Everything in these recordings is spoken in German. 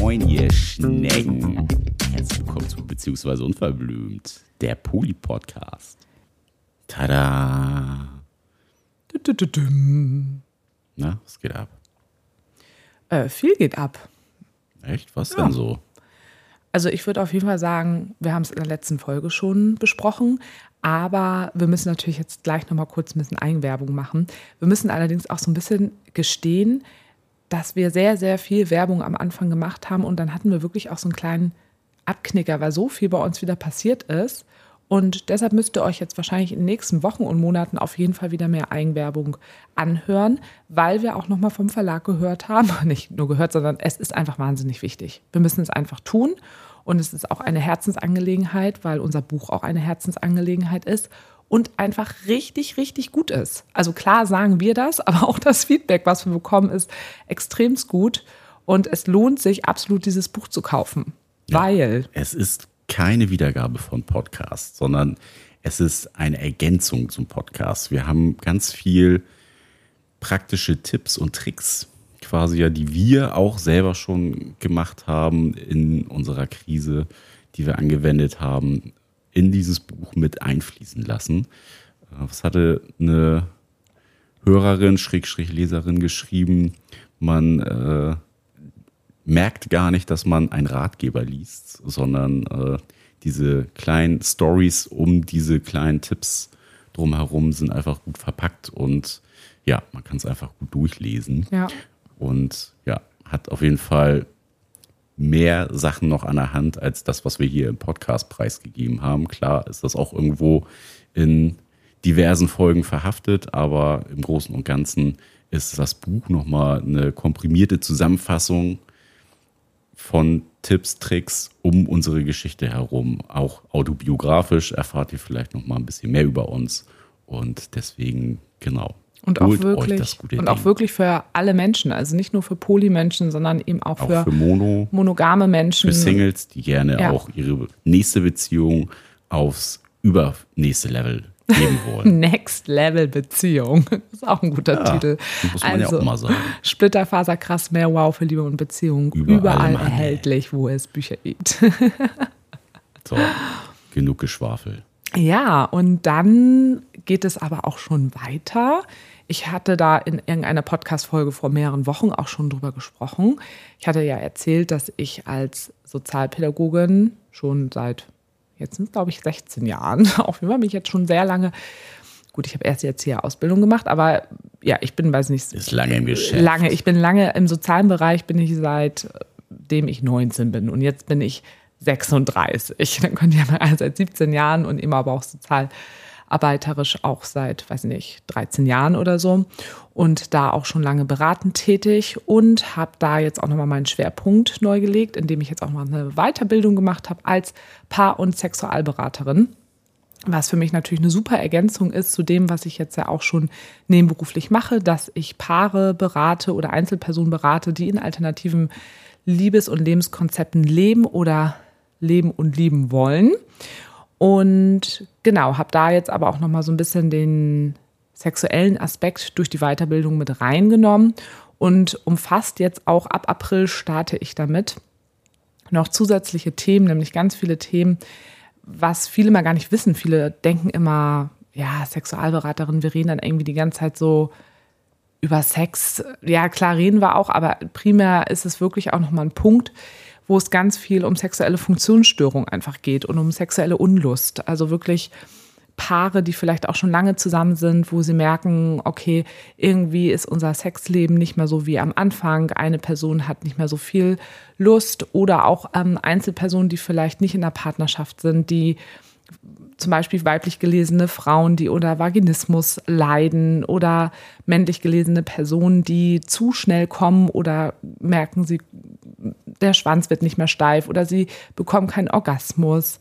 Moin, ihr Schnecken. Herzlich willkommen zu Beziehungsweise Unverblümt, der Poli-Podcast. Tada! Na, was geht ab? Äh, viel geht ab. Echt? Was Ja. denn so? Also ich würde auf jeden Fall sagen, wir haben es in der letzten Folge schon besprochen, aber wir müssen natürlich jetzt gleich noch mal kurz ein bisschen Eigenwerbung machen. Wir müssen allerdings auch so ein bisschen gestehen, dass wir sehr, sehr viel Werbung am Anfang gemacht haben und dann hatten wir wirklich auch so einen kleinen Abknicker, weil so viel bei uns wieder passiert ist. Und deshalb müsst ihr euch jetzt wahrscheinlich in den nächsten Wochen und Monaten auf jeden Fall wieder mehr Eigenwerbung anhören, weil wir auch nochmal vom Verlag gehört haben, nicht nur gehört, sondern es ist einfach wahnsinnig wichtig. Wir müssen es einfach tun und es ist auch eine Herzensangelegenheit, weil unser Buch auch eine Herzensangelegenheit ist und einfach richtig, richtig gut ist. Also klar sagen wir das, aber auch das Feedback, was wir bekommen, ist extremst gut und es lohnt sich absolut, dieses Buch zu kaufen, weil Es ist keine Wiedergabe von Podcast, sondern es ist eine Ergänzung zum Podcast. Wir haben ganz viel praktische Tipps und Tricks quasi ja, die wir auch selber schon gemacht haben in unserer Krise, die wir angewendet haben, in dieses Buch mit einfließen lassen. Äh, Was hatte eine Hörerin, Schrägstrich Leserin geschrieben? Man äh, merkt gar nicht, dass man einen Ratgeber liest, sondern äh, diese kleinen Stories um diese kleinen Tipps drumherum sind einfach gut verpackt und ja, man kann es einfach gut durchlesen. ja. Und ja, hat auf jeden Fall mehr Sachen noch an der Hand als das, was wir hier im Podcast preisgegeben haben. Klar ist das auch irgendwo in diversen Folgen verhaftet, aber im Großen und Ganzen ist das Buch nochmal eine komprimierte Zusammenfassung von Tipps, Tricks um unsere Geschichte herum. Auch autobiografisch erfahrt ihr vielleicht nochmal ein bisschen mehr über uns. Und deswegen, genau. Und auch holt wirklich und auch Ding. wirklich für alle Menschen, also nicht nur für Polymenschen, sondern eben auch, auch für, für Mono. monogame Menschen. für Singles, die gerne Ja. auch ihre nächste Beziehung aufs übernächste Level geben wollen. Next Level Beziehung. Das ist auch ein guter Ja, Titel. muss man ja auch mal sagen. Splitterfaser krass mehr Wow für Liebe und Beziehung. Überall Überall, erhältlich, wo es Bücher gibt. So, genug Geschwafel. Ja, und dann geht es aber auch schon weiter. Ich hatte da in irgendeiner Podcast-Folge vor mehreren Wochen auch schon drüber gesprochen. Ich hatte ja erzählt, dass ich als Sozialpädagogin schon seit, jetzt sind es glaube ich 16 Jahren, auf jeden Fall bin ich jetzt schon sehr lange, gut, ich habe erst jetzt hier Ausbildung gemacht, aber ja, ich bin, weiß nicht, Ist lange im Geschäft. lange, ich bin lange im sozialen Bereich, bin ich seitdem ich 19 bin und jetzt bin ich 36. Dann könnt ihr mal also seit 17 Jahren und immer aber auch sozialarbeiterisch auch seit, weiß nicht, 13 Jahren oder so und da auch schon lange beratend tätig und habe da jetzt auch nochmal meinen Schwerpunkt neu gelegt, indem ich jetzt auch mal eine Weiterbildung gemacht habe als Paar- und Sexualberaterin was für mich natürlich eine super Ergänzung ist zu dem, was ich jetzt ja auch schon nebenberuflich mache, dass ich Paare berate oder Einzelpersonen berate, die in alternativen Liebes- und Lebenskonzepten leben oder leben und lieben wollen. Und genau, habe da jetzt aber auch noch mal so ein bisschen den sexuellen Aspekt durch die Weiterbildung mit reingenommen und umfasst jetzt auch ab April starte ich damit noch zusätzliche Themen, nämlich ganz viele Themen, was viele mal gar nicht wissen. Viele denken immer, ja, Sexualberaterin, wir reden dann irgendwie die ganze Zeit so über Sex. Ja, klar reden wir auch, aber primär ist es wirklich auch nochmal ein Punkt, wo es ganz viel um sexuelle Funktionsstörung einfach geht und um sexuelle Unlust. Also wirklich Paare, die vielleicht auch schon lange zusammen sind, wo sie merken, okay, irgendwie ist unser Sexleben nicht mehr so wie am Anfang. Eine Person hat nicht mehr so viel Lust oder auch ähm, Einzelpersonen, die vielleicht nicht in der Partnerschaft sind, die zum Beispiel weiblich gelesene Frauen, die unter Vaginismus leiden oder männlich gelesene Personen, die zu schnell kommen oder merken, sie, der Schwanz wird nicht mehr steif oder sie bekommen keinen Orgasmus.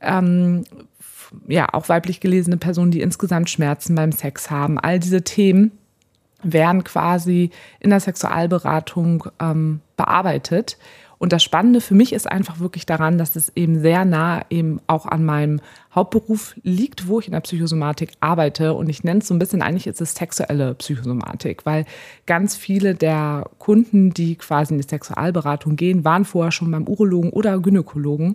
Ähm, ja, auch weiblich gelesene Personen, die insgesamt Schmerzen beim Sex haben. All diese Themen werden quasi in der Sexualberatung ähm, bearbeitet. Und das Spannende für mich ist einfach wirklich daran, dass es eben sehr nah eben auch an meinem Hauptberuf liegt, wo ich in der Psychosomatik arbeite. Und ich nenne es so ein bisschen, eigentlich ist es sexuelle Psychosomatik, weil ganz viele der Kunden, die quasi in die Sexualberatung gehen, waren vorher schon beim Urologen oder Gynäkologen.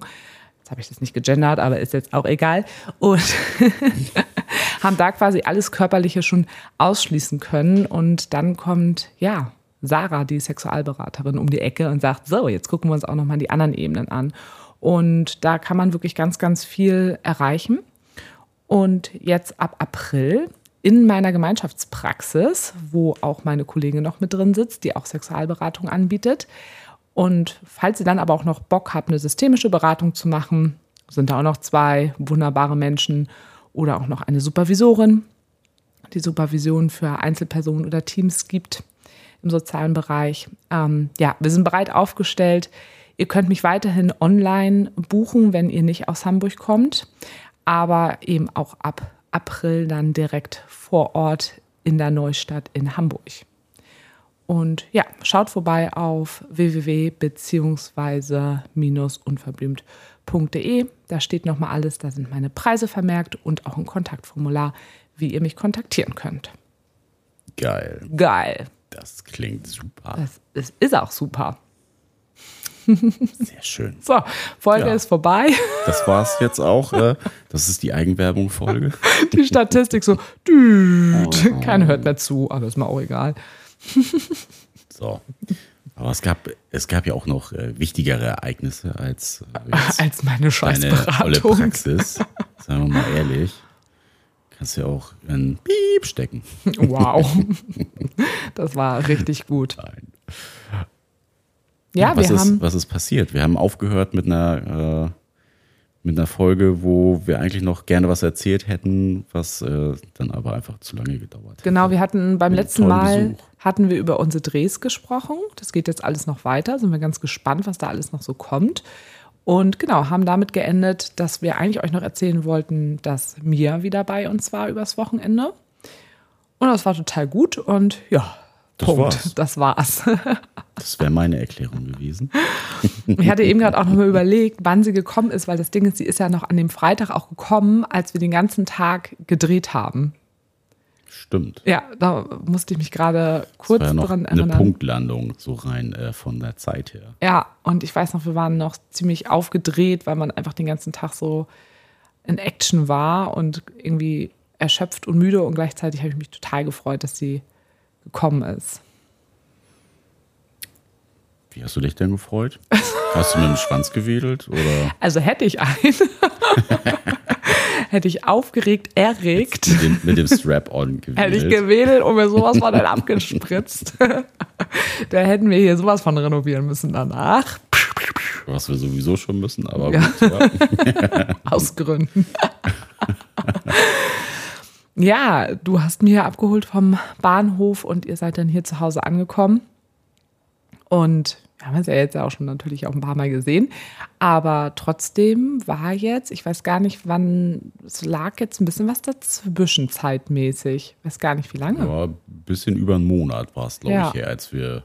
Jetzt habe ich das nicht gegendert, aber ist jetzt auch egal. Und haben da quasi alles Körperliche schon ausschließen können. Und dann kommt, ja, Sarah, die Sexualberaterin, um die Ecke und sagt, so, jetzt gucken wir uns auch nochmal die anderen Ebenen an. Und da kann man wirklich ganz, ganz viel erreichen. Und jetzt ab April in meiner Gemeinschaftspraxis, wo auch meine Kollegin noch mit drin sitzt, die auch Sexualberatung anbietet. Und falls ihr dann aber auch noch Bock habt, eine systemische Beratung zu machen, sind da auch noch zwei wunderbare Menschen oder auch noch eine Supervisorin, die Supervision für Einzelpersonen oder Teams gibt im sozialen Bereich. Ähm, ja, wir sind bereit aufgestellt. Ihr könnt mich weiterhin online buchen, wenn ihr nicht aus Hamburg kommt, aber eben auch ab April dann direkt vor Ort in der Neustadt in Hamburg. Und ja, schaut vorbei auf www.beziehungsweise-unverblümt.de. Da steht nochmal alles, da sind meine Preise vermerkt und auch ein Kontaktformular, wie ihr mich kontaktieren könnt. Geil. Geil. Das klingt super. Das, das ist auch super. Sehr schön. So, Folge ja. ist vorbei. Das war es jetzt auch. Äh, das ist die Eigenwerbung-Folge. Die Statistik so, düt. Oh. Keiner hört mehr zu, aber ist mir auch egal. So. Aber es gab, es gab ja auch noch äh, wichtigere Ereignisse als, äh, als meine Scheißberatung. Praxis. Sagen wir mal ehrlich. Kannst ja auch ein Piep stecken. Wow. Das war richtig gut. Nein. Ja, was wir ist, haben. Was ist passiert? Wir haben aufgehört mit einer, äh, mit einer Folge, wo wir eigentlich noch gerne was erzählt hätten, was äh, dann aber einfach zu lange gedauert hat. Genau, wir hatten beim letzten Mal Besuch. hatten wir über unsere Drehs gesprochen. Das geht jetzt alles noch weiter. Sind wir ganz gespannt, was da alles noch so kommt. Und genau, haben damit geendet, dass wir eigentlich euch noch erzählen wollten, dass Mia wieder bei uns war übers Wochenende. Und das war total gut und ja, das Punkt. War's. Das war's. das wäre meine Erklärung gewesen. Ich hatte eben gerade auch nochmal überlegt, wann sie gekommen ist, weil das Ding ist, sie ist ja noch an dem Freitag auch gekommen, als wir den ganzen Tag gedreht haben. Stimmt. Ja, da musste ich mich gerade kurz das war ja dran erinnern. Eine Punktlandung, so rein äh, von der Zeit her. Ja, und ich weiß noch, wir waren noch ziemlich aufgedreht, weil man einfach den ganzen Tag so in Action war und irgendwie erschöpft und müde und gleichzeitig habe ich mich total gefreut, dass sie gekommen ist. Wie hast du dich denn gefreut? Hast du mit dem Schwanz gewedelt? Oder? Also hätte ich einen. hätte ich aufgeregt, erregt. Mit dem, mit dem Strap-on gewedelt. Hätte ich gewedelt und mir sowas von dann abgespritzt. da hätten wir hier sowas von renovieren müssen danach. Was wir sowieso schon müssen, aber ja. gut. Ja. Aus Gründen. ja, du hast mir abgeholt vom Bahnhof und ihr seid dann hier zu Hause angekommen. Und wir haben es ja jetzt auch schon natürlich auch ein paar Mal gesehen. Aber trotzdem war jetzt, ich weiß gar nicht, wann, es lag jetzt ein bisschen was dazwischen zeitmäßig. Ich weiß gar nicht, wie lange. Ja, ein bisschen über einen Monat war es, glaube ja. ich, her, als wir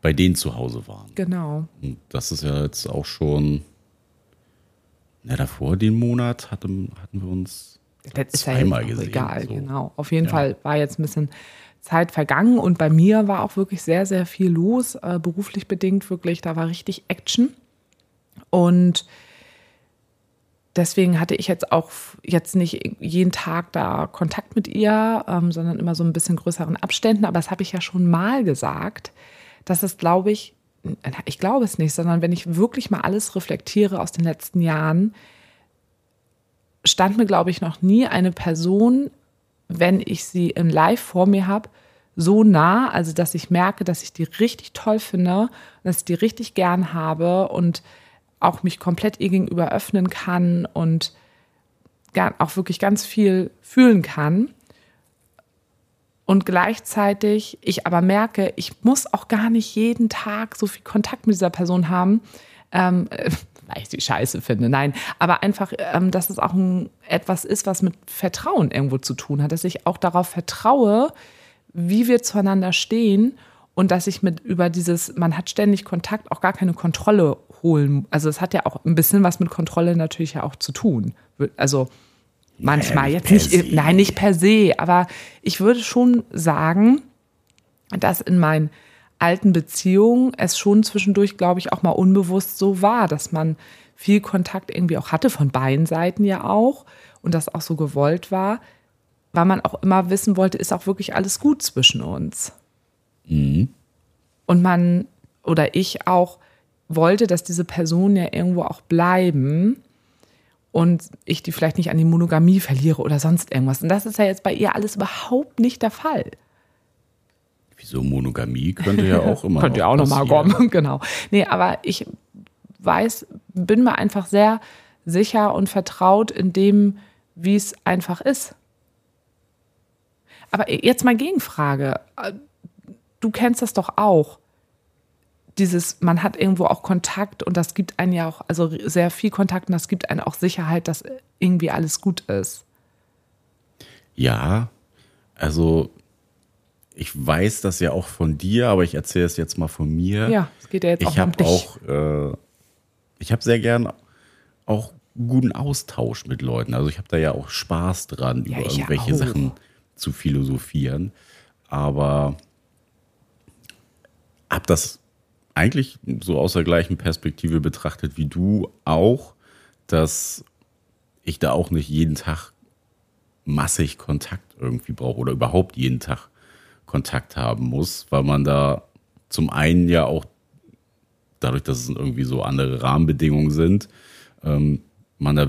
bei denen zu Hause waren. Genau. Und das ist ja jetzt auch schon, na, davor den Monat hatten, hatten wir uns das zweimal ist ja gesehen. Egal, so. genau. Auf jeden ja. Fall war jetzt ein bisschen Zeit vergangen und bei mir war auch wirklich sehr, sehr viel los, äh, beruflich bedingt wirklich. Da war richtig Action. Und deswegen hatte ich jetzt auch jetzt nicht jeden Tag da Kontakt mit ihr, ähm, sondern immer so ein bisschen größeren Abständen. Aber das habe ich ja schon mal gesagt, dass es, glaube ich, ich glaube es nicht, sondern wenn ich wirklich mal alles reflektiere aus den letzten Jahren, stand mir, glaube ich, noch nie eine Person wenn ich sie in Live vor mir habe, so nah, also dass ich merke, dass ich die richtig toll finde, dass ich die richtig gern habe und auch mich komplett ihr gegenüber öffnen kann und auch wirklich ganz viel fühlen kann. Und gleichzeitig ich aber merke, ich muss auch gar nicht jeden Tag so viel Kontakt mit dieser Person haben. Ähm, weil ich sie scheiße finde. Nein, aber einfach, ähm, dass es auch ein, etwas ist, was mit Vertrauen irgendwo zu tun hat, dass ich auch darauf vertraue, wie wir zueinander stehen und dass ich mit über dieses, man hat ständig Kontakt, auch gar keine Kontrolle holen. Also es hat ja auch ein bisschen was mit Kontrolle natürlich ja auch zu tun. Also manchmal Ja, jetzt nicht per nicht, se. nein, nicht per se, aber ich würde schon sagen, dass in meinen alten Beziehungen es schon zwischendurch, glaube ich, auch mal unbewusst so war, dass man viel Kontakt irgendwie auch hatte, von beiden Seiten ja auch, und das auch so gewollt war, weil man auch immer wissen wollte, ist auch wirklich alles gut zwischen uns. Und man oder ich auch wollte, dass diese Personen ja irgendwo auch bleiben und ich die vielleicht nicht an die Monogamie verliere oder sonst irgendwas. Und das ist ja jetzt bei ihr alles überhaupt nicht der Fall. Wieso Monogamie könnte ja auch immer Könnte ja auch nochmal kommen, genau. Nee, aber ich weiß, bin mir einfach sehr sicher und vertraut in dem, wie es einfach ist. Aber jetzt mal Gegenfrage. Du kennst das doch auch. Dieses, man hat irgendwo auch Kontakt und das gibt einen ja auch, also sehr viel Kontakt und das gibt einen auch Sicherheit, dass irgendwie alles gut ist. Ja, also ich weiß das ja auch von dir, aber ich erzähle es jetzt mal von mir. Ja, es geht ja jetzt auch ich mal um habe dich. auch, äh, ich habe sehr gern auch guten Austausch mit Leuten. Also ich habe da ja auch Spaß dran, Ja, über irgendwelche auch. Sachen zu philosophieren. Aber habe das eigentlich so aus der gleichen Perspektive betrachtet wie du auch, dass ich da auch nicht jeden Tag massig Kontakt irgendwie brauche oder überhaupt jeden Tag Kontakt haben muss, weil man da zum einen ja auch dadurch, dass es irgendwie so andere Rahmenbedingungen sind, ähm, man da,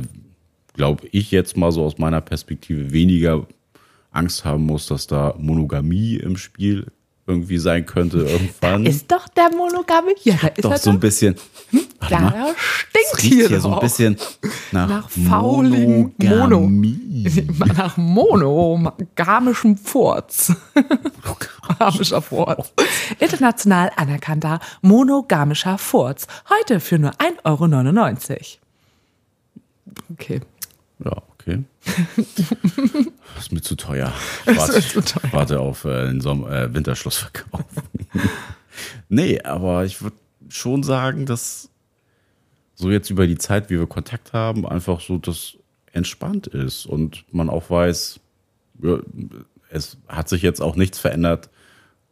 glaube ich jetzt mal so aus meiner Perspektive weniger Angst haben muss, dass da Monogamie im Spiel irgendwie sein könnte irgendwann. Ist doch der Monogame. Ja, da ist Doch so ein bisschen. Warte Da mal, stinkt hier, hier so ein bisschen nach, Nach fauligen Mono. Nach monogamischem Furz. Monogamischer Furz. International anerkannter monogamischer Furz. Heute für nur 1,99 Euro. Okay. Ja, okay. Das ist mir zu teuer. Ich warte, zu teuer. warte auf äh, den Sommer, äh, Winterschlussverkauf. nee, aber ich würde schon sagen, dass so jetzt über die Zeit, wie wir Kontakt haben, einfach so das entspannt ist und man auch weiß, ja, es hat sich jetzt auch nichts verändert,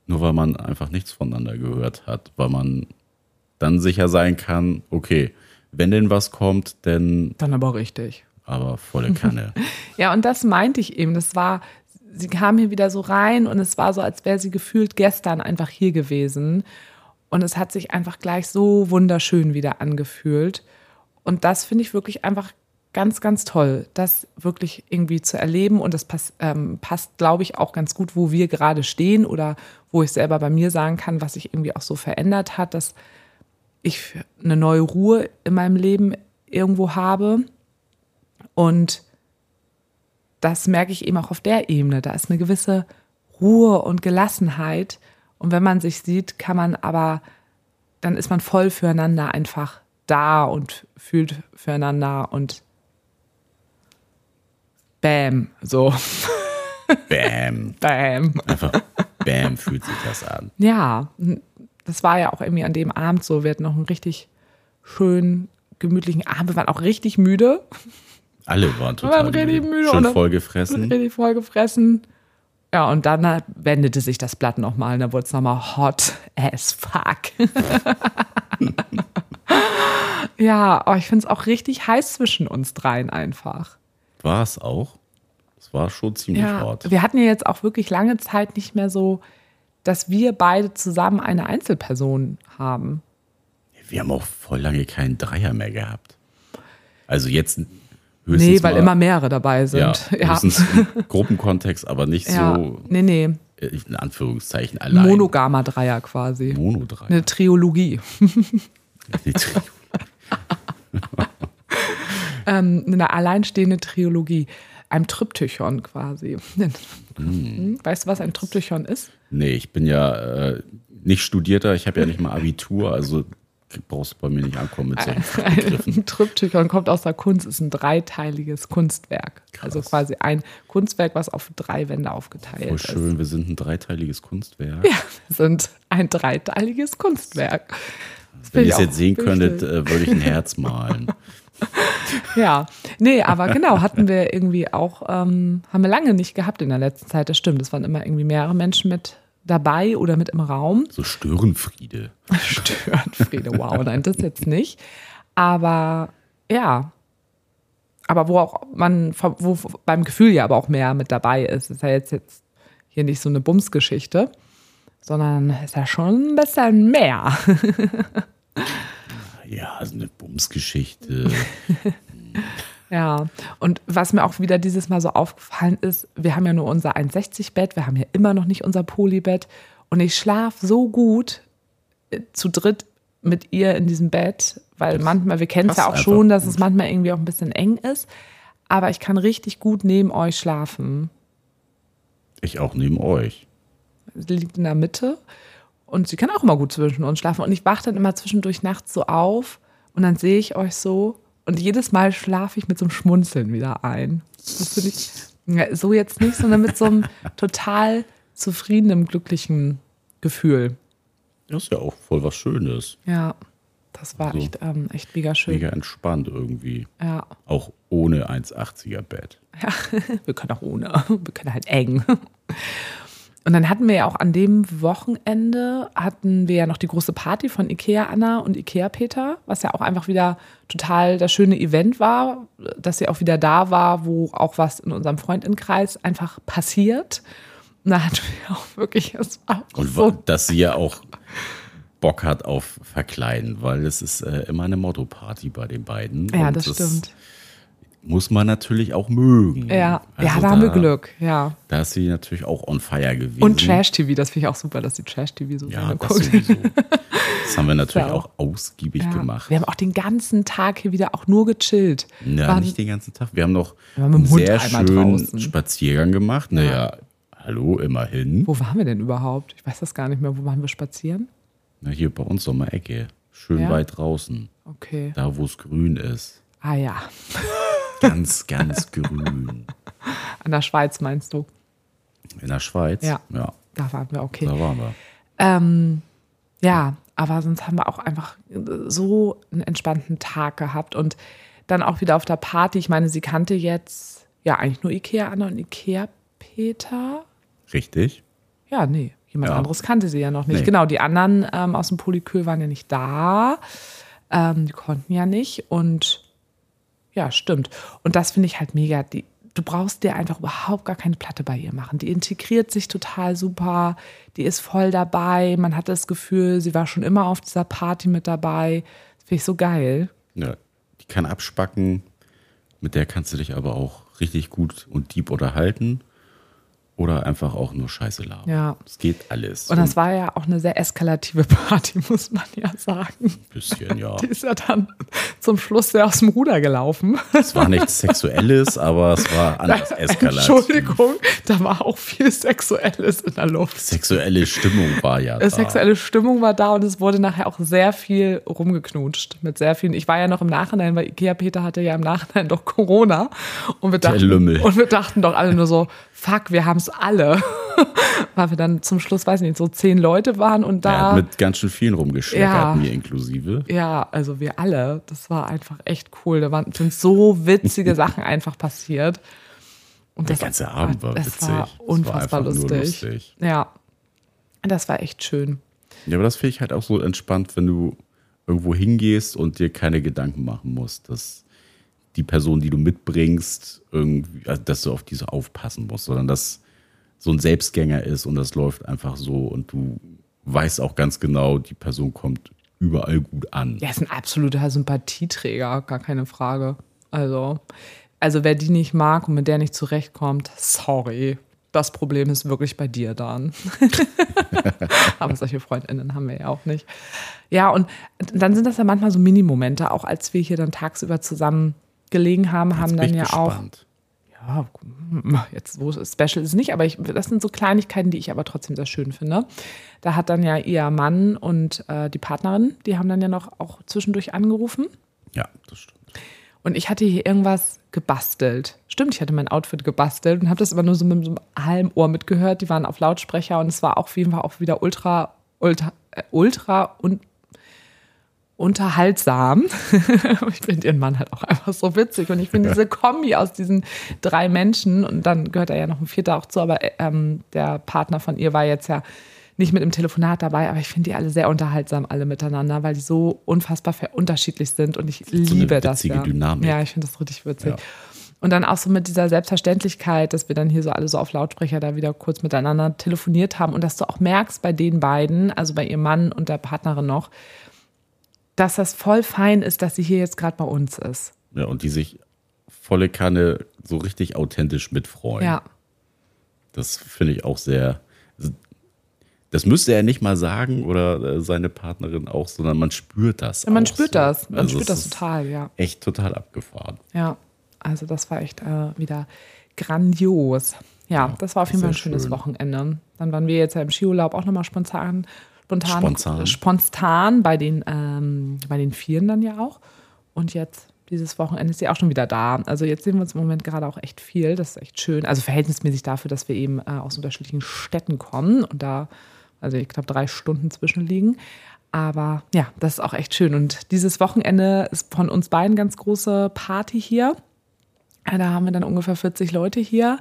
nur weil man einfach nichts voneinander gehört hat, weil man dann sicher sein kann, okay, wenn denn was kommt, denn Dann aber richtig. Aber volle Kanne. Ja, und das meinte ich eben. Das war, sie kam hier wieder so rein und es war so, als wäre sie gefühlt gestern einfach hier gewesen. Und es hat sich einfach gleich so wunderschön wieder angefühlt. Und das finde ich wirklich einfach ganz, ganz toll, das wirklich irgendwie zu erleben. Und das pass, ähm, passt, glaube ich, auch ganz gut, wo wir gerade stehen oder wo ich selber bei mir sagen kann, was sich irgendwie auch so verändert hat, dass ich eine neue Ruhe in meinem Leben irgendwo habe. Und das merke ich eben auch auf der Ebene. Da ist eine gewisse Ruhe und Gelassenheit. Und wenn man sich sieht, kann man aber, dann ist man voll füreinander einfach da und fühlt füreinander und bam, so, Bam. bam. Einfach Bam fühlt sich das an. Ja, das war ja auch irgendwie an dem Abend so. Wir hatten noch einen richtig schönen, gemütlichen Abend. Wir waren auch richtig müde. Alle waren waren total richtig müde. müde Schön und dann- voll gefressen. Richtig voll gefressen. Ja, und dann äh, wendete sich das Blatt nochmal. Da wurde es nochmal hot as fuck. ja, aber ich finde es auch richtig heiß zwischen uns dreien einfach. War es auch. Es war schon ziemlich Ja, hart. wir hatten ja jetzt auch wirklich lange Zeit nicht mehr so, dass wir beide zusammen eine Einzelperson haben. Wir haben auch voll lange keinen Dreier mehr gehabt. Also jetzt höchstens Nee, weil mal, immer mehrere dabei ja, sind. Ja, höchstens im Gruppenkontext, aber nicht ja. so nee, nee. äh, in Anführungszeichen allein. Monogamer Dreier quasi. Monodreier. Eine Triologie. Die Tri- Ähm, eine alleinstehende Triologie. Ein Tryptychon quasi. Mm. Weißt du, was ein Tryptychon ist? Nee, ich bin ja äh, nicht Studierter, ich habe ja nicht mal Abitur, also brauchst du bei mir nicht ankommen mit Begriffen. Ein Tryptychon kommt aus der Kunst, ist ein dreiteiliges Kunstwerk. Also quasi ein Kunstwerk, was auf drei Wände aufgeteilt Voll ist. schön, wir sind ein dreiteiliges Kunstwerk. Ja, wir sind ein dreiteiliges Kunstwerk. Wenn ihr es jetzt sehen könntet, äh, würde ich ein Herz malen. Ja, nee, aber genau, hatten wir irgendwie auch, ähm, haben wir lange nicht gehabt in der letzten Zeit, das stimmt. Es waren immer irgendwie mehrere Menschen mit dabei oder mit im Raum. So Störenfriede. Störenfriede, wow, nein, das jetzt nicht. Aber ja, aber wo auch man, wo beim Gefühl ja aber auch mehr mit dabei ist. Ist ja jetzt, jetzt hier nicht so eine Bumsgeschichte, sondern ist ja schon ein bisschen mehr. ja, so eine Bumsgeschichte. ja, und was mir auch wieder dieses Mal so aufgefallen ist, wir haben ja nur unser 1,60-Bett, wir haben ja immer noch nicht unser Polybett und ich schlafe so gut äh, zu dritt mit ihr in diesem Bett, weil manchmal, wir kennen es ja auch schon, dass gut. es manchmal irgendwie auch ein bisschen eng ist, aber ich kann richtig gut neben euch schlafen. Ich auch neben euch. Sie liegt in der Mitte und sie kann auch immer gut zwischen uns schlafen. Und ich wache dann immer zwischendurch nachts so auf und dann sehe ich euch so. Und jedes Mal schlafe ich mit so einem Schmunzeln wieder ein. Das finde ich ja, so jetzt nicht, sondern mit so einem total zufriedenen, glücklichen Gefühl. Das ist ja auch voll was Schönes. Ja, das war also echt, ähm, echt mega schön. Mega entspannt irgendwie. Ja. Auch ohne 1,80er Bett. Ja, wir können auch ohne. Wir können halt eng. Und dann hatten wir ja auch an dem Wochenende, hatten wir ja noch die große Party von Ikea Anna und Ikea Peter, was ja auch einfach wieder total das schöne Event war, dass sie auch wieder da war, wo auch was in unserem Freundinnenkreis einfach passiert. Und da hatten wir auch wirklich, es war Und so dass sie ja auch Bock hat auf Verkleiden, weil es ist äh, immer eine Motto-Party bei den beiden. Ja, das stimmt muss man natürlich auch mögen. Ja, also ja da, haben wir Glück, ja. Da ist sie natürlich auch on fire gewesen. Und Trash-TV, das finde ich auch super, dass sie Trash-TV so ja, das, sowieso. das haben wir natürlich ja. auch ausgiebig ja. gemacht. Wir haben auch den ganzen Tag hier wieder auch nur gechillt. Ja, Waren, nicht den ganzen Tag. Wir haben noch wir haben einen sehr schönen draußen. Spaziergang gemacht. Naja, ja. hallo, immerhin. Wo waren wir denn überhaupt? Ich weiß das gar nicht mehr. Wo waren wir spazieren? Na, hier bei uns um die Ecke. Schön weit draußen. Okay. Da, wo es grün ist. Ah ja. Ganz, ganz grün. An der Schweiz meinst du? In der Schweiz? Ja. ja. Da waren wir, okay. Da waren wir. Ähm, ja, aber sonst haben wir auch einfach so einen entspannten Tag gehabt und dann auch wieder auf der Party. Ich meine, sie kannte jetzt ja eigentlich nur Ikea Anna und Ikea Peter. Richtig. Ja, nee. Jemand ja. anderes kannte sie ja noch nicht. Nee. Genau, die anderen ähm, aus dem Polykül waren ja nicht da. Ähm, die konnten ja nicht. Und ja, stimmt. Und das finde ich halt mega. Die, du brauchst dir einfach überhaupt gar keine Platte bei ihr machen. Die integriert sich total super. Die ist voll dabei. Man hat das Gefühl, sie war schon immer auf dieser Party mit dabei. Finde ich so geil. Ja, die kann abspacken. Mit der kannst du dich aber auch richtig gut und deep unterhalten oder einfach auch nur Scheiße labern. Ja. Es geht alles. Und das war ja auch eine sehr eskalative Party, muss man ja sagen. Ein bisschen, ja. Die ist ja dann zum Schluss sehr aus dem Ruder gelaufen. Es war nichts Sexuelles, aber es war anders eskalativ. Entschuldigung, da war auch viel Sexuelles in der Luft. Sexuelle Stimmung war ja da. Sexuelle Stimmung war da und es wurde nachher auch sehr viel rumgeknutscht. Mit sehr vielen. Ich war ja noch im Nachhinein, weil Ikea Peter hatte ja im Nachhinein doch Corona. Und wir dachten, und wir dachten doch alle nur so, fuck, wir haben es alle. Weil wir dann zum Schluss, weiß ich nicht, so zehn Leute waren und da. Er hat mit ganz schön vielen rumgeschleckert, ja, mir inklusive. Ja, also wir alle. Das war einfach echt cool. Da waren, sind so witzige Sachen einfach passiert. Und Der das, ganze Abend war das witzig. War unfassbar war lustig. lustig. Ja. Das war echt schön. Ja, aber das finde ich halt auch so entspannt, wenn du irgendwo hingehst und dir keine Gedanken machen musst. Das die Person, die du mitbringst, irgendwie, also dass du auf diese aufpassen musst, sondern dass so ein Selbstgänger ist und das läuft einfach so und du weißt auch ganz genau, die Person kommt überall gut an. Ja, ist ein absoluter Sympathieträger, gar keine Frage. Also, also wer die nicht mag und mit der nicht zurechtkommt, sorry. Das Problem ist wirklich bei dir dann. Aber solche Freundinnen haben wir ja auch nicht. Ja, und dann sind das ja manchmal so Minimomente, auch als wir hier dann tagsüber zusammen gelegen haben, jetzt haben dann ja gespannt. auch. Ja, jetzt so special ist es nicht, aber ich, das sind so Kleinigkeiten, die ich aber trotzdem sehr schön finde. Da hat dann ja ihr Mann und äh, die Partnerin, die haben dann ja noch auch zwischendurch angerufen. Ja, das stimmt. Und ich hatte hier irgendwas gebastelt. Stimmt, ich hatte mein Outfit gebastelt und habe das immer nur so mit so einem halben Ohr mitgehört. Die waren auf Lautsprecher und es war auf jeden Fall auch wieder ultra ultra, äh, ultra und unterhaltsam. ich finde ihren Mann halt auch einfach so witzig. Und ich finde diese Kombi aus diesen drei Menschen, und dann gehört er ja noch ein vierter auch zu, aber ähm, der Partner von ihr war jetzt ja nicht mit im Telefonat dabei, aber ich finde die alle sehr unterhaltsam, alle miteinander, weil die so unfassbar unterschiedlich sind und ich so liebe das. Ja. Dynamik. ja, ich finde das richtig witzig. Ja. Und dann auch so mit dieser Selbstverständlichkeit, dass wir dann hier so alle so auf Lautsprecher da wieder kurz miteinander telefoniert haben und dass du auch merkst bei den beiden, also bei ihrem Mann und der Partnerin noch, dass das voll fein ist, dass sie hier jetzt gerade bei uns ist. Ja, und die sich volle Kanne so richtig authentisch mitfreuen. Ja. Das finde ich auch sehr. Das müsste er nicht mal sagen oder äh, seine Partnerin auch, sondern man spürt das. Ja, man spürt so. das. Man also spürt das total, ja. Echt total abgefahren. Ja, also das war echt äh, wieder grandios. Ja, ja, das war auf jeden Fall ein schönes schön. Wochenende. Dann waren wir jetzt ja im Skiurlaub auch nochmal spontan spontan, spontan. spontan bei den, ähm, bei den Vieren dann ja auch. Und jetzt dieses Wochenende ist sie auch schon wieder da. Also jetzt sehen wir uns im Moment gerade auch echt viel. Das ist echt schön. Also verhältnismäßig dafür, dass wir eben äh, aus unterschiedlichen Städten kommen und da, also ich glaube, drei Stunden zwischenliegen. Aber ja, das ist auch echt schön. Und dieses Wochenende ist von uns beiden ganz große Party hier. Da haben wir dann ungefähr 40 Leute hier.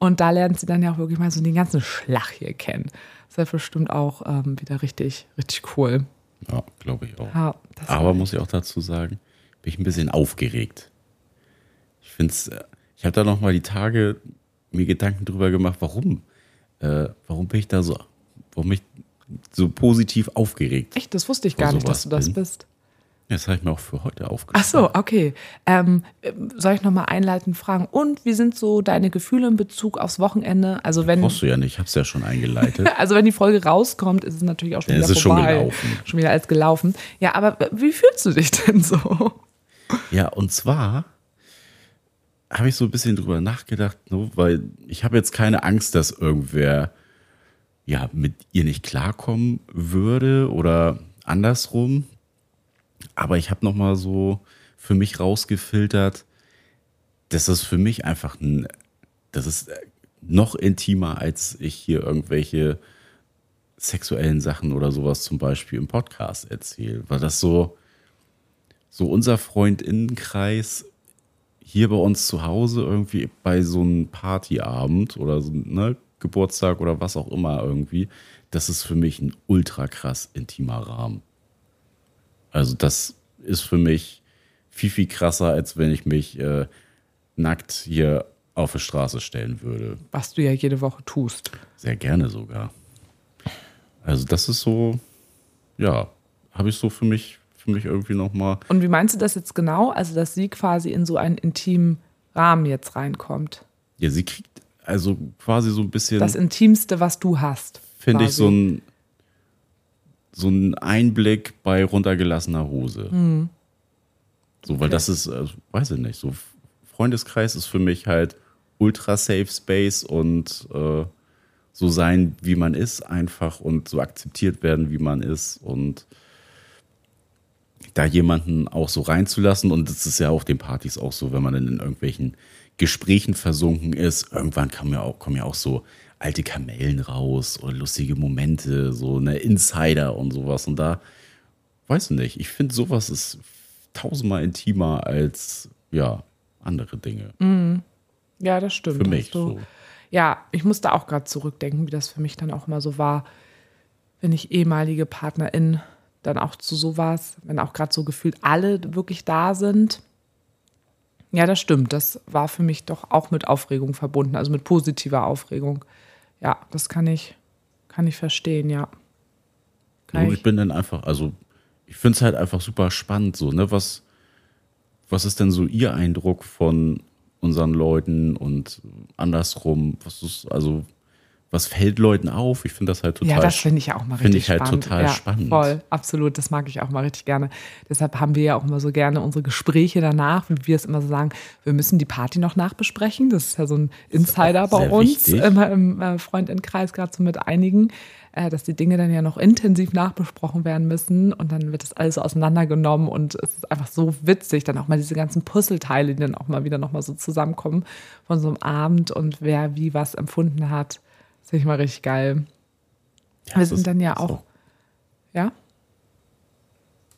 Und da lernen sie dann ja auch wirklich mal so den ganzen Schlag hier kennen. Das wäre bestimmt auch ähm, wieder richtig, richtig cool. Ja, glaube ich auch. Ja, Aber muss ich auch dazu sagen, bin ich ein bisschen aufgeregt. Ich finde es, äh, ich habe da noch mal die Tage mir Gedanken drüber gemacht, warum, äh, warum bin ich da so, warum ich so positiv aufgeregt. Echt, das wusste ich gar nicht, dass du das bin. bist. Das habe ich mir auch für heute aufgeschrieben. Ach so, okay. Ähm, soll ich nochmal einleitend fragen? Und wie sind so deine Gefühle in Bezug aufs Wochenende? Also wenn brauchst du ja nicht, ich habe es ja schon eingeleitet. also wenn die Folge rauskommt, ist es natürlich auch schon ja, wieder es vorbei. Schon gelaufen. Schon wieder als gelaufen. Ja, aber wie fühlst du dich denn so? Ja, und zwar habe ich so ein bisschen drüber nachgedacht, ne, weil ich habe jetzt keine Angst, dass irgendwer ja mit ihr nicht klarkommen würde oder andersrum aber ich habe nochmal so für mich rausgefiltert, dass das für mich einfach ein, das ist noch intimer, als ich hier irgendwelche sexuellen Sachen oder sowas zum Beispiel im Podcast erzähle. Weil das so, so unser Freundinnenkreis hier bei uns zu Hause irgendwie bei so einem Partyabend oder so, ne, Geburtstag oder was auch immer irgendwie, das ist für mich ein ultra krass intimer Rahmen. Also das ist für mich viel, viel krasser, als wenn ich mich äh, nackt hier auf die Straße stellen würde. Was du ja jede Woche tust. Sehr gerne sogar. Also das ist so, ja, habe ich so für mich, für mich irgendwie nochmal. Und wie meinst du das jetzt genau? Also, dass sie quasi in so einen intimen Rahmen jetzt reinkommt? Ja, sie kriegt also quasi so ein bisschen. Das Intimste, was du hast. Finde ich so ein, so ein Einblick bei runtergelassener Hose. Mhm. So, weil okay. das ist, also, weiß ich nicht, so Freundeskreis ist für mich halt ultra safe space und äh, so sein, wie man ist, einfach und so akzeptiert werden, wie man ist und da jemanden auch so reinzulassen und das ist ja auch den Partys auch so, wenn man dann in irgendwelchen Gesprächen versunken ist, irgendwann kommen ja auch, kommen ja auch so alte Kamellen raus oder lustige Momente, so eine Insider und sowas. Und da, weiß ich nicht, ich finde sowas ist tausendmal intimer als, ja, andere Dinge. Mhm. Ja, das stimmt. Für mich so. Ja, ich musste auch gerade zurückdenken, wie das für mich dann auch immer so war, wenn ich ehemalige PartnerInnen dann auch zu sowas, wenn auch gerade so gefühlt alle wirklich da sind. Ja, das stimmt. Das war für mich doch auch mit Aufregung verbunden, also mit positiver Aufregung ja, das kann ich, kann ich verstehen, ja. Kann ich, ich bin dann einfach, also ich finde es halt einfach super spannend, so, ne? Was, was ist denn so Ihr Eindruck von unseren Leuten und andersrum? Was ist, also was fällt Leuten auf? Ich finde das halt total Ja, das finde ich auch mal richtig ich halt spannend. total ja, spannend. Voll, absolut. Das mag ich auch mal richtig gerne. Deshalb haben wir ja auch immer so gerne unsere Gespräche danach, wie wir es immer so sagen, wir müssen die Party noch nachbesprechen. Das ist ja so ein Insider bei uns, wichtig. immer im äh, Freundinnenkreis, gerade so mit einigen, äh, dass die Dinge dann ja noch intensiv nachbesprochen werden müssen und dann wird das alles auseinandergenommen und es ist einfach so witzig, dann auch mal diese ganzen Puzzleteile, die dann auch mal wieder nochmal so zusammenkommen von so einem Abend und wer wie was empfunden hat. Finde ich mal richtig geil. Ja, wir sind dann ja auch, Ja?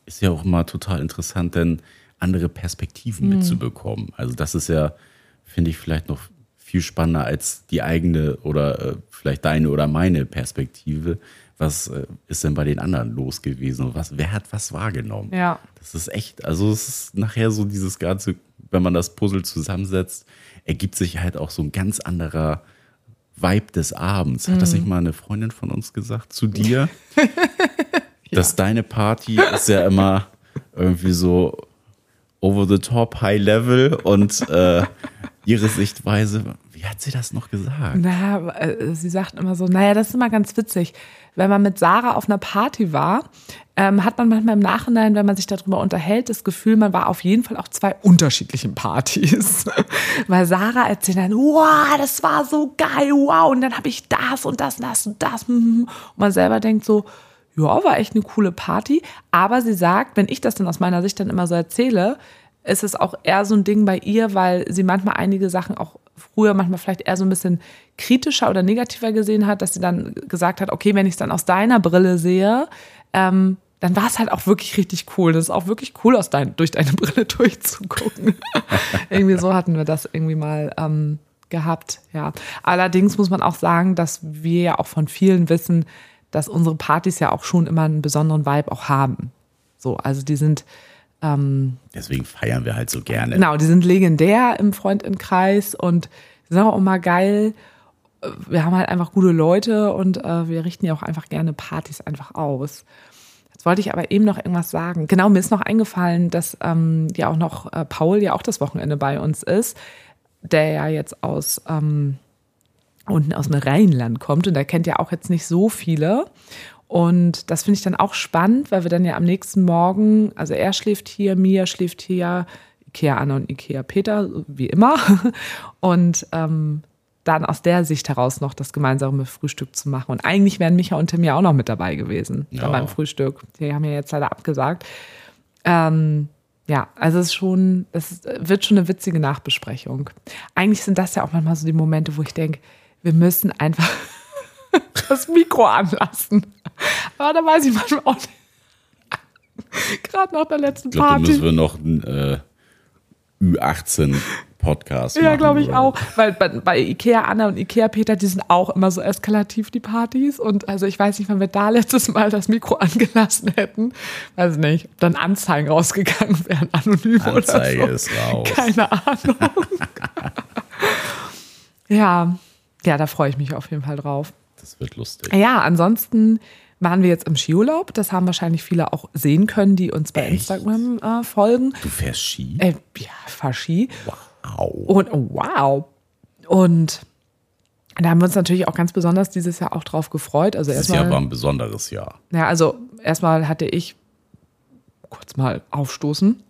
ist ja auch immer total interessant, denn andere Perspektiven Mhm. mitzubekommen. Also das ist ja, finde ich, vielleicht noch viel spannender als die eigene oder äh, vielleicht deine oder meine Perspektive. Was äh, ist denn bei den anderen los gewesen? Und was, wer hat was wahrgenommen? Ja. Das ist echt, also es ist nachher so dieses ganze, wenn man das Puzzle zusammensetzt, ergibt sich halt auch so ein ganz anderer Vibe des Abends. Hat Mhm. das nicht mal eine Freundin von uns gesagt zu dir? Dass deine Party ist ja immer irgendwie so over the top, high level und äh, ihre Sichtweise, wie hat sie das noch gesagt? Na, äh, sie sagt immer so, naja, das ist immer ganz witzig. Wenn man mit Sarah auf einer Party war, ähm, hat man manchmal im Nachhinein, wenn man sich darüber unterhält, das Gefühl, man war auf jeden Fall auf zwei unterschiedlichen Partys. Weil Sarah erzählt dann, wow, das war so geil, wow, und dann habe ich das und das und das und das. Und man selber denkt so, ja, war echt eine coole Party. Aber sie sagt, wenn ich das dann aus meiner Sicht dann immer so erzähle, ist es auch eher so ein Ding bei ihr, weil sie manchmal einige Sachen auch früher manchmal vielleicht eher so ein bisschen kritischer oder negativer gesehen hat, dass sie dann gesagt hat, okay, wenn ich es dann aus deiner Brille sehe, ähm, dann war es halt auch wirklich richtig cool. Das ist auch wirklich cool, aus dein, durch deine Brille durchzugucken. irgendwie so hatten wir das irgendwie mal ähm, gehabt, ja. Allerdings muss man auch sagen, dass wir ja auch von vielen wissen, dass unsere Partys ja auch schon immer einen besonderen Vibe auch haben. So, also die sind Deswegen feiern wir halt so gerne. Genau, die sind legendär im Freundinnenkreis und sind auch immer geil. Wir haben halt einfach gute Leute und äh, wir richten ja auch einfach gerne Partys einfach aus. Jetzt wollte ich aber eben noch irgendwas sagen. Genau, mir ist noch eingefallen, dass ähm, ja auch noch äh, Paul ja auch das Wochenende bei uns ist, der ja jetzt aus ähm, unten aus dem Rheinland kommt und der kennt ja auch jetzt nicht so viele. Und das finde ich dann auch spannend, weil wir dann ja am nächsten Morgen, also er schläft hier, Mia schläft hier, Ikea Anna und Ikea Peter, wie immer. Und ähm, dann aus der Sicht heraus noch das gemeinsame Frühstück zu machen. Und eigentlich wären Micha und Tim ja auch noch mit dabei gewesen Ja. bei meinem Frühstück. Die haben ja jetzt leider abgesagt. Ähm, ja, also es ist schon, es wird schon eine witzige Nachbesprechung. Eigentlich sind das ja auch manchmal so die Momente, wo ich denke, wir müssen einfach das Mikro anlassen. Aber da weiß ich manchmal auch nicht. Gerade nach der letzten Ich glaube, da Party. müssen wir noch einen äh, Ü18-Podcast machen. Ja, glaube ich oder? auch. Weil bei, bei Ikea Anna und Ikea Peter, die sind auch immer so eskalativ, die Partys. Und also ich weiß nicht, wann wir da letztes Mal das Mikro angelassen hätten. Weiß nicht, ob dann Anzeigen rausgegangen wären, anonym Anzeige oder so. ist raus. Keine Ahnung. ja, ja, da freue ich mich auf jeden Fall drauf. Das wird lustig. Ja, ansonsten waren wir jetzt im Skiurlaub. Das haben wahrscheinlich viele auch sehen können, die uns bei Echt? Instagram äh, folgen. Du fährst Ski? Äh, ja, fahr Ski. Wow. Und oh, wow. Und da haben wir uns natürlich auch ganz besonders dieses Jahr auch drauf gefreut. Also Dieses Jahr war ein besonderes Jahr. ja, also erstmal hatte ich kurz mal aufstoßen,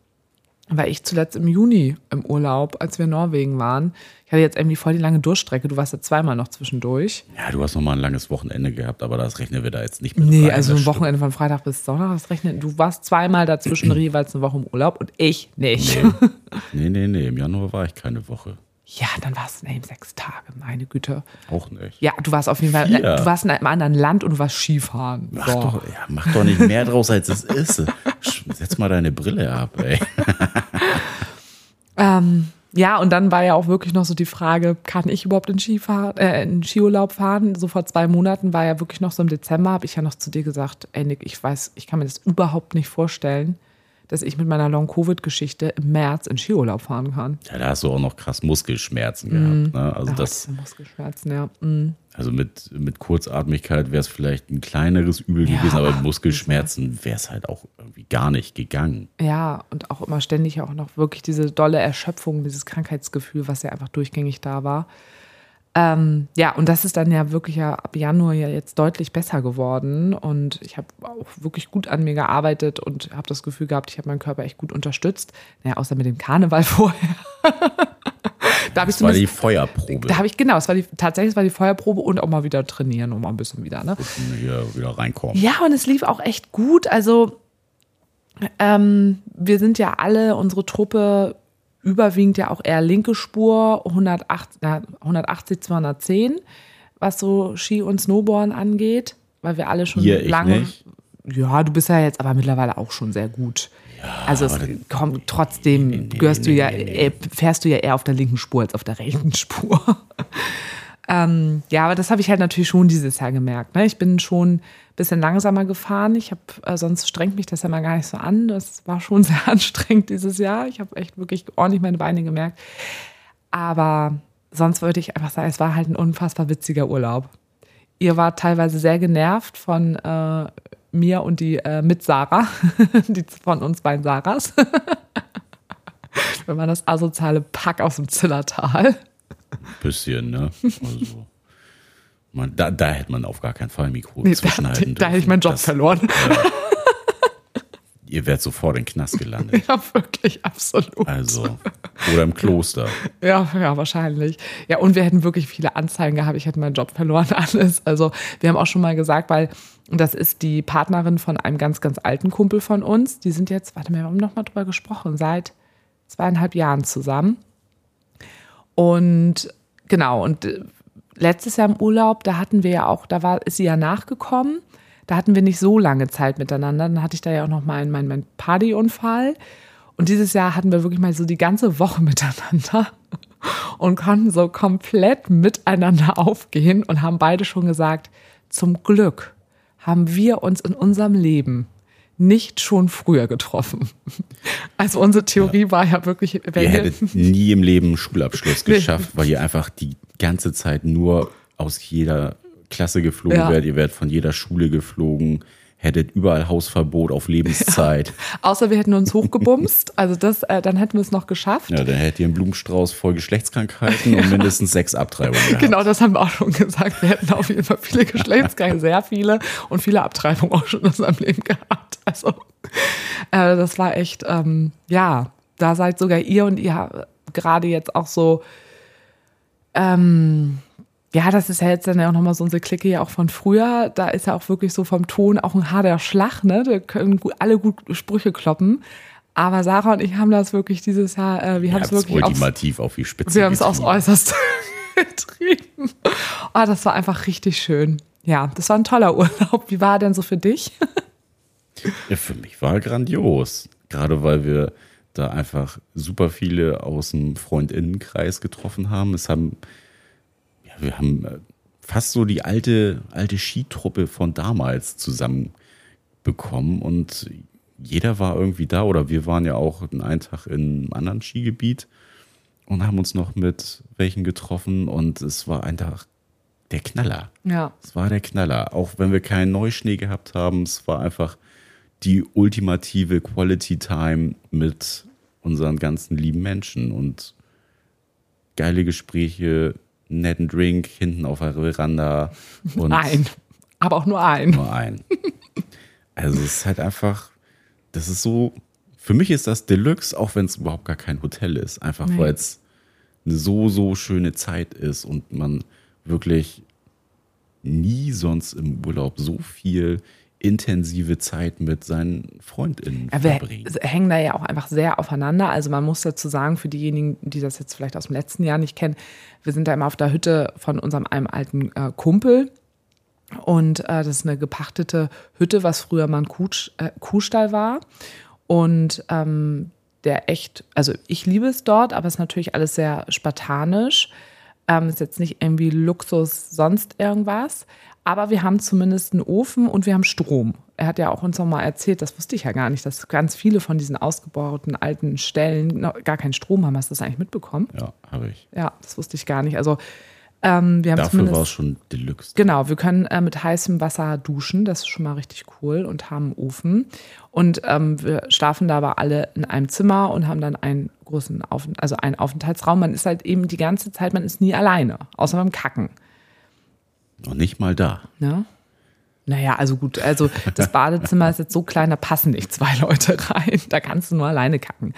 weil ich zuletzt im Juni im Urlaub, als wir in Norwegen waren, ich hatte jetzt irgendwie voll die lange Durchstrecke. Du warst ja zweimal noch zwischendurch. Ja, du hast noch mal ein langes Wochenende gehabt, aber das rechnen wir da jetzt nicht mit Nee, rein, also ein. Wochenende von Freitag bis Sonntag, das rechnet. Du warst zweimal dazwischen jeweils eine Woche im Urlaub und ich nicht. Nee, nee, nee, im Januar war ich keine Woche. Ja, dann warst du eben sechs Tage, meine Güte. Auch nicht. Ja, du warst auf jeden Fall, Vier. äh, du warst in einem anderen Land und du warst Skifahren. Mach, So. doch, ja, mach doch nicht mehr draus, als es ist. Setz mal deine Brille ab, ey. Ähm, ja, und dann war ja auch wirklich noch so die Frage, kann ich überhaupt in, Skifahr äh, in Skiurlaub fahren? So vor zwei Monaten war ja wirklich noch so im Dezember, habe ich ja noch zu dir gesagt, ey Nick, ich weiß, ich kann mir das überhaupt nicht vorstellen, dass ich mit meiner Long-Covid-Geschichte im März in Skiurlaub fahren kann. Ja, da hast du auch noch krass Muskelschmerzen Mhm. gehabt. Ne? Also, Ja, das, Muskelschmerzen, ja. Mm. also mit, mit Kurzatmigkeit wäre es vielleicht ein kleineres Übel Ja. gewesen, aber mit Muskelschmerzen wäre es halt auch irgendwie gar nicht gegangen. Ja, und auch immer ständig auch noch wirklich diese dolle Erschöpfung, dieses Krankheitsgefühl, was ja einfach durchgängig da war. Ähm, ja, und das ist dann ja wirklich ja ab Januar ja jetzt deutlich besser geworden. Und ich habe auch wirklich gut an mir gearbeitet und habe das Gefühl gehabt, ich habe meinen Körper echt gut unterstützt. Naja, außer mit dem Karneval vorher. da habe ich Das war die. Feuerprobe. Da habe ich, genau, es war die, tatsächlich es war die Feuerprobe und auch mal wieder trainieren und mal ein bisschen wieder, ne? Hier wieder reinkommen. Ja, und es lief auch echt gut. Also ähm, wir sind ja alle, unsere Truppe überwiegend ja auch eher linke Spur, 180, na, 180 210, was so Ski und Snowboarden angeht, weil wir alle schon Hier, lange. nicht. Ja, du bist ja jetzt aber mittlerweile auch schon sehr gut. Ja, also es kommt trotzdem, nee, nee, gehörst du nee, ja, nee, nee. äh, fährst du ja eher auf der linken Spur als auf der rechten Spur. Ähm, ja, aber das habe ich halt natürlich schon dieses Jahr gemerkt. Ne? Ich bin schon ein bisschen langsamer gefahren. Ich habe, äh, sonst strengt mich das ja mal gar nicht so an. Das war schon sehr anstrengend dieses Jahr. Ich habe echt wirklich ordentlich meine Beine gemerkt. Aber sonst würde ich einfach sagen, es war halt ein unfassbar witziger Urlaub. Ihr wart teilweise sehr genervt von äh, mir und die äh, mit Sarah, die von uns beiden Sarahs. Wenn man das asoziale Pack aus dem Zillertal. Bisschen, ne? Also, man, da, da hätte man auf gar keinen Fall ein Mikro Nee, da, zwischenhalten da hätte ich meinen Job Das- verloren. Ihr wärt sofort in den Knast gelandet. Ja, wirklich, absolut. Also, oder im Kloster. Ja, ja, wahrscheinlich. Ja, und wir hätten wirklich viele Anzeigen gehabt. Ich hätte meinen Job verloren, alles. Also, wir haben auch schon mal gesagt, weil das ist die Partnerin von einem ganz, ganz alten Kumpel von uns. Die sind jetzt, warte mal, wir haben noch mal drüber gesprochen, seit zweieinhalb Jahren zusammen. Und genau, und äh, letztes Jahr im Urlaub, da hatten wir ja auch, da war, ist sie ja nachgekommen. Da hatten wir nicht so lange Zeit miteinander. Dann hatte ich da ja auch noch meinen mein, mein Partyunfall. Und dieses Jahr hatten wir wirklich mal so die ganze Woche miteinander und konnten so komplett miteinander aufgehen und haben beide schon gesagt, zum Glück haben wir uns in unserem Leben nicht schon früher getroffen. Also unsere Theorie war ja wirklich, wenn Ihr wir, hättet nie im Leben Schulabschluss geschafft, weil ihr einfach die ganze Zeit nur aus jeder Klasse geflogen Ja. wärt. Ihr wärt von jeder Schule geflogen, hättet überall Hausverbot auf Lebenszeit. außer wir hätten uns hochgebumst, also das, äh, dann hätten wir es noch geschafft. Ja, dann hättet ihr einen Blumenstrauß voll Geschlechtskrankheiten und mindestens sechs Abtreibungen gehabt. Genau, das haben wir auch schon gesagt. Wir hätten auf jeden Fall viele Geschlechtskrankheiten, sehr viele und viele Abtreibungen auch schon in unserem Leben gehabt. Also äh, das war echt, ähm, ja, da seid sogar ihr und ihr gerade jetzt auch so, ähm, ja, das ist ja jetzt dann ja auch nochmal so unsere Clique ja auch von früher. Da ist ja auch wirklich so vom Ton auch ein harter Schlag, ne? Da können alle gut Sprüche kloppen. Aber Sarah und ich haben das wirklich dieses Jahr, äh, wir haben es wirklich aufs, ultimativ auf die Spitze wir haben es aufs. Äußerste getrieben. Oh, das war einfach richtig schön. Ja, das war ein toller Urlaub. Wie war er denn so für dich? Ja, für mich war grandios. Gerade weil wir da einfach super viele aus dem Freundinnenkreis getroffen haben. Es haben, ja, wir haben äh, fast so die alte, alte Skitruppe von damals zusammenbekommen und jeder war irgendwie da oder wir waren ja auch einen Tag in einem anderen Skigebiet und haben uns noch mit welchen getroffen und es war einfach der Knaller. Ja. Es war der Knaller. Auch wenn wir keinen Neuschnee gehabt haben, es war einfach die ultimative Quality Time mit unseren ganzen lieben Menschen und geile Gespräche, netten Drink hinten auf der Veranda und Ein. Aber auch nur ein. nur ein. Also es ist halt einfach, das ist so, für mich ist das Deluxe, auch wenn es überhaupt gar kein Hotel ist, einfach weil es eine so, so schöne Zeit ist und man wirklich nie sonst im Urlaub so viel intensive Zeit mit seinen FreundInnen Ja, wir verbringt. hängen da ja auch einfach sehr aufeinander. Also man muss dazu sagen, für diejenigen, die das jetzt vielleicht aus dem letzten Jahr nicht kennen, wir sind da immer auf der Hütte von unserem einem alten äh, Kumpel. Und äh, das ist eine gepachtete Hütte, was früher mal ein Kuh, äh, Kuhstall war. Und ähm, der echt, also ich liebe es dort, aber es ist natürlich alles sehr spartanisch. Ähm, ist jetzt nicht irgendwie Luxus, sonst irgendwas. Aber wir haben zumindest einen Ofen und wir haben Strom. Er hat ja auch uns noch mal erzählt, das wusste ich ja gar nicht, dass ganz viele von diesen ausgebauten alten Stellen gar keinen Strom haben. Hast du das eigentlich mitbekommen? Ja, habe ich. Ja, das wusste ich gar nicht. Also ähm, Dafür war es schon Deluxe. Genau, wir können äh, mit heißem Wasser duschen, das ist schon mal richtig cool und haben einen Ofen. Und ähm, wir schlafen da aber alle in einem Zimmer und haben dann einen großen Auf also einen Aufenthaltsraum. Man ist halt eben die ganze Zeit, man ist nie alleine, außer beim Kacken. Noch nicht mal da. Ne? Naja, also gut, also das Badezimmer ist jetzt so klein, da passen nicht zwei Leute rein. Da kannst du nur alleine kacken.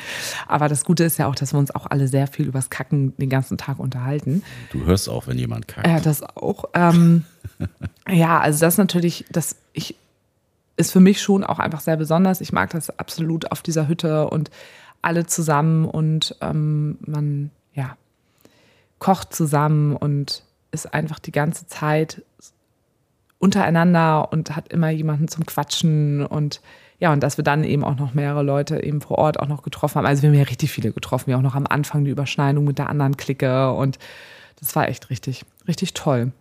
Aber das Gute ist ja auch, dass wir uns auch alle sehr viel übers Kacken den ganzen Tag unterhalten. Du hörst auch, wenn jemand kackt. Ja, das auch. Ähm, ja, also das natürlich, das ich, ist für mich schon auch einfach sehr besonders. Ich mag das absolut auf dieser Hütte und alle zusammen und ähm, man, ja, kocht zusammen und ist einfach die ganze Zeit untereinander und hat immer jemanden zum Quatschen und ja, und dass wir dann eben auch noch mehrere Leute eben vor Ort auch noch getroffen haben. Also wir haben ja richtig viele getroffen, wir auch noch am Anfang die Überschneidung mit der anderen Clique und das war echt richtig, richtig toll.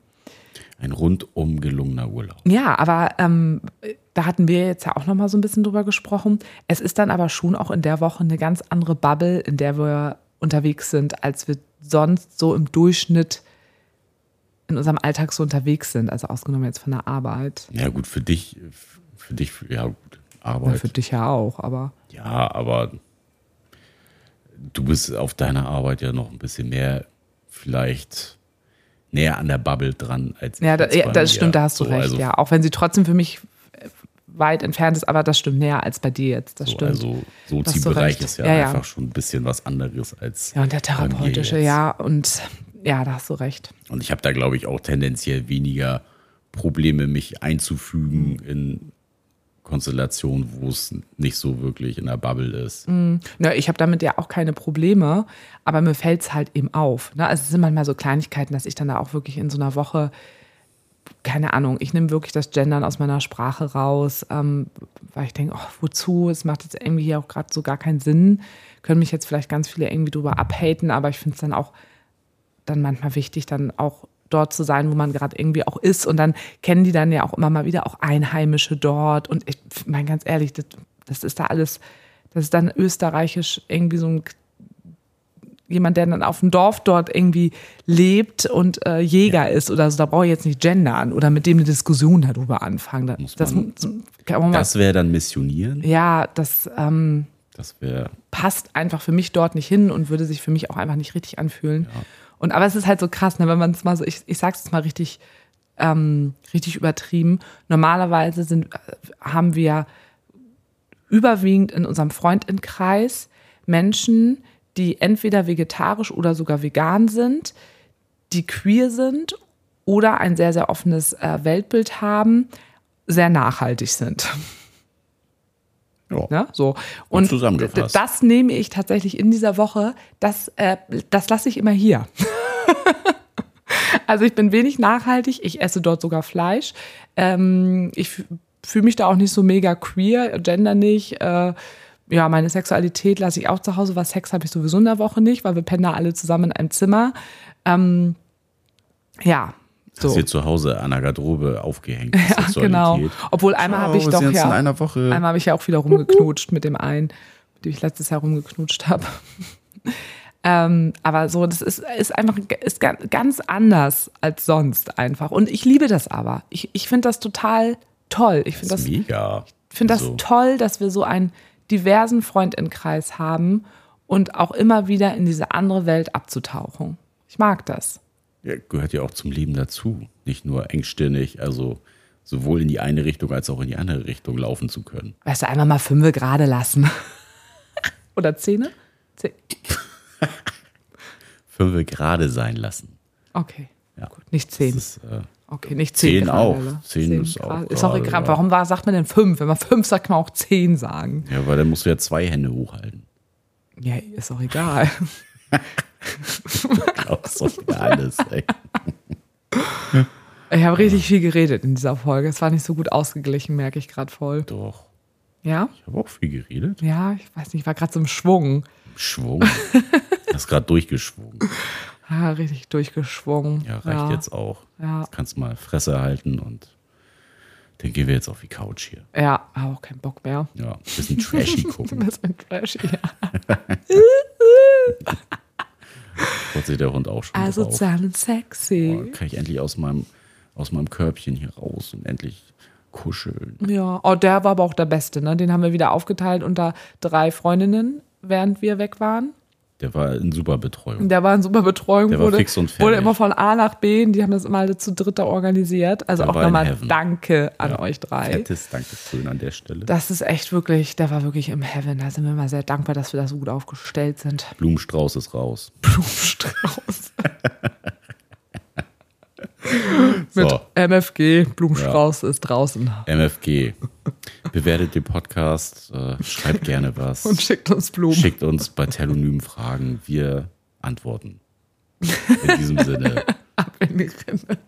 Ein rundum gelungener Urlaub. Ja, aber ähm, da hatten wir jetzt ja auch noch mal so ein bisschen drüber gesprochen. Es ist dann aber schon auch in der Woche eine ganz andere Bubble, in der wir unterwegs sind, als wir sonst so im Durchschnitt in unserem Alltag so unterwegs sind, also ausgenommen jetzt von der Arbeit. Ja, gut, für dich, für dich, ja, gut, Arbeit. Ja, für dich ja auch, aber. Ja, aber du bist auf deiner Arbeit ja noch ein bisschen mehr vielleicht näher an der Bubble dran als Ja, da, ja das mir. stimmt, da hast du So, recht, also, ja. Auch wenn sie trotzdem für mich weit entfernt ist, aber das stimmt näher als bei dir jetzt, das So, stimmt. also Sozi-Bereich ist ja, Ja, einfach schon ein bisschen was anderes als ja, und der therapeutische, ja, und ja, da hast du recht. Und ich habe da, glaube ich, auch tendenziell weniger Probleme, mich einzufügen Mhm. in Konstellationen, wo es nicht so wirklich in der Bubble ist. Na, ich habe damit ja auch keine Probleme, aber mir fällt es halt eben auf. Ne? Also es sind manchmal so Kleinigkeiten, dass ich dann da auch wirklich in so einer Woche, keine Ahnung, ich nehme wirklich das Gendern aus meiner Sprache raus, ähm, weil ich denke, oh, wozu? Es macht jetzt irgendwie hier auch gerade so gar keinen Sinn. Können mich jetzt vielleicht ganz viele irgendwie drüber abhaten, aber ich finde es dann auch dann manchmal wichtig, dann auch dort zu sein, wo man gerade irgendwie auch ist. Und dann kennen die dann ja auch immer mal wieder auch Einheimische dort. Und ich meine ganz ehrlich, das, das ist da alles, das ist dann österreichisch irgendwie so ein jemand, der dann auf dem Dorf dort irgendwie lebt und äh, Jäger ist oder so, da brauche ich jetzt nicht gendern oder mit dem eine Diskussion darüber anfangen. Da- das, man- das Das wäre dann Missionieren. ja, das ähm, Das passt einfach für mich dort nicht hin und würde sich für mich auch einfach nicht richtig anfühlen. Und aber es ist halt so krass, ne, wenn man es mal so, ich, ich sag's jetzt mal richtig, ähm, richtig übertrieben. Normalerweise sind, äh, haben wir überwiegend in unserem Freundinnenkreis Menschen, die entweder vegetarisch oder sogar vegan sind, die queer sind oder ein sehr, sehr offenes äh, Weltbild haben, sehr nachhaltig sind. ja. Ne? So. Und zusammengefasst. d- das nehme ich tatsächlich in dieser Woche, das, äh, das lasse ich immer hier. Also ich bin wenig nachhaltig, ich esse dort sogar Fleisch. Ähm, ich fühle mich da auch nicht so mega queer, gender nicht. Äh, ja, meine Sexualität lasse ich auch zu Hause, weil Sex habe ich sowieso in der Woche nicht, weil wir pennen da alle zusammen in einem Zimmer. Ähm, ja, so. Hast dir zu Hause an der Garderobe aufgehängt. Ja, genau. Obwohl einmal habe ich doch ja. in einer Woche. Einmal habe ich ja auch wieder rumgeknutscht mit dem einen, mit dem ich letztes Jahr rumgeknutscht habe. Ähm, aber so, das ist, ist einfach ist ga- ganz anders als sonst einfach. Und ich liebe das aber. Ich, ich finde das total toll. Ich finde Das das, mega. finde das Also, toll, dass wir so einen diversen Freundinnenkreis haben und auch immer wieder in diese andere Welt abzutauchen. Ich mag das. ja, gehört ja auch zum Leben dazu. Nicht nur engstirnig, also sowohl in die eine Richtung als auch in die andere Richtung laufen zu können. Weißt du, einmal mal fünfe gerade lassen. Oder Zähne? Zeh Fünfe gerade sein lassen. Okay. Ja. Gut, nicht zehn. Ist, äh, Okay, nicht zehn. Zehn auch. ne? Zehn ist auch. Ist auch gerade, egal. Warum war, sagt man denn fünf? Wenn man fünf sagt, kann man auch zehn sagen. ja, weil dann musst du ja zwei Hände hochhalten. Ja, ist auch egal. Doch ja alles, ey. Ich habe richtig viel geredet in dieser Folge. Es war nicht so gut ausgeglichen, merke ich gerade voll. Doch. Ja? Ich habe auch viel geredet. Ja, ich weiß nicht, ich war gerade so im Schwung. Schwung. Hast gerade durchgeschwungen. Ja, richtig durchgeschwungen. Ja, reicht jetzt auch. Ja. Jetzt kannst mal Fresse halten und dann gehen wir jetzt auf die Couch hier. Ja, habe auch keinen Bock mehr. Ja, bisschen trashy gucken. Ein Trash, ja. Dort sieht der Hund auch schon Also und sexy. Oh, kann ich endlich aus meinem, aus meinem Körbchen hier raus und endlich kuscheln. Ja, oh, der war aber auch der Beste, ne? Den haben wir wieder aufgeteilt unter drei Freundinnen, während wir weg waren. Der war in super Betreuung. Der war in super Betreuung, Der war wurde, fix und fertig. wurde immer von A nach B, die haben das immer alle zu dritter organisiert. Also Der auch war nochmal. Danke an Ja, euch drei. Fettes Dankeschön an der Stelle. Das ist echt wirklich, der war wirklich im Heaven. Da sind wir mal sehr dankbar, dass wir da so gut aufgestellt sind. Blumenstrauß ist raus. Blumenstrauß. Mit So, MFG, Blumenstrauß ist draußen. MFG. Bewertet den Podcast, äh, schreibt gerne was. Und schickt uns Blumen. Schickt uns bei Telonym Fragen. Wir antworten. In diesem Sinne. Ab in die Rinne.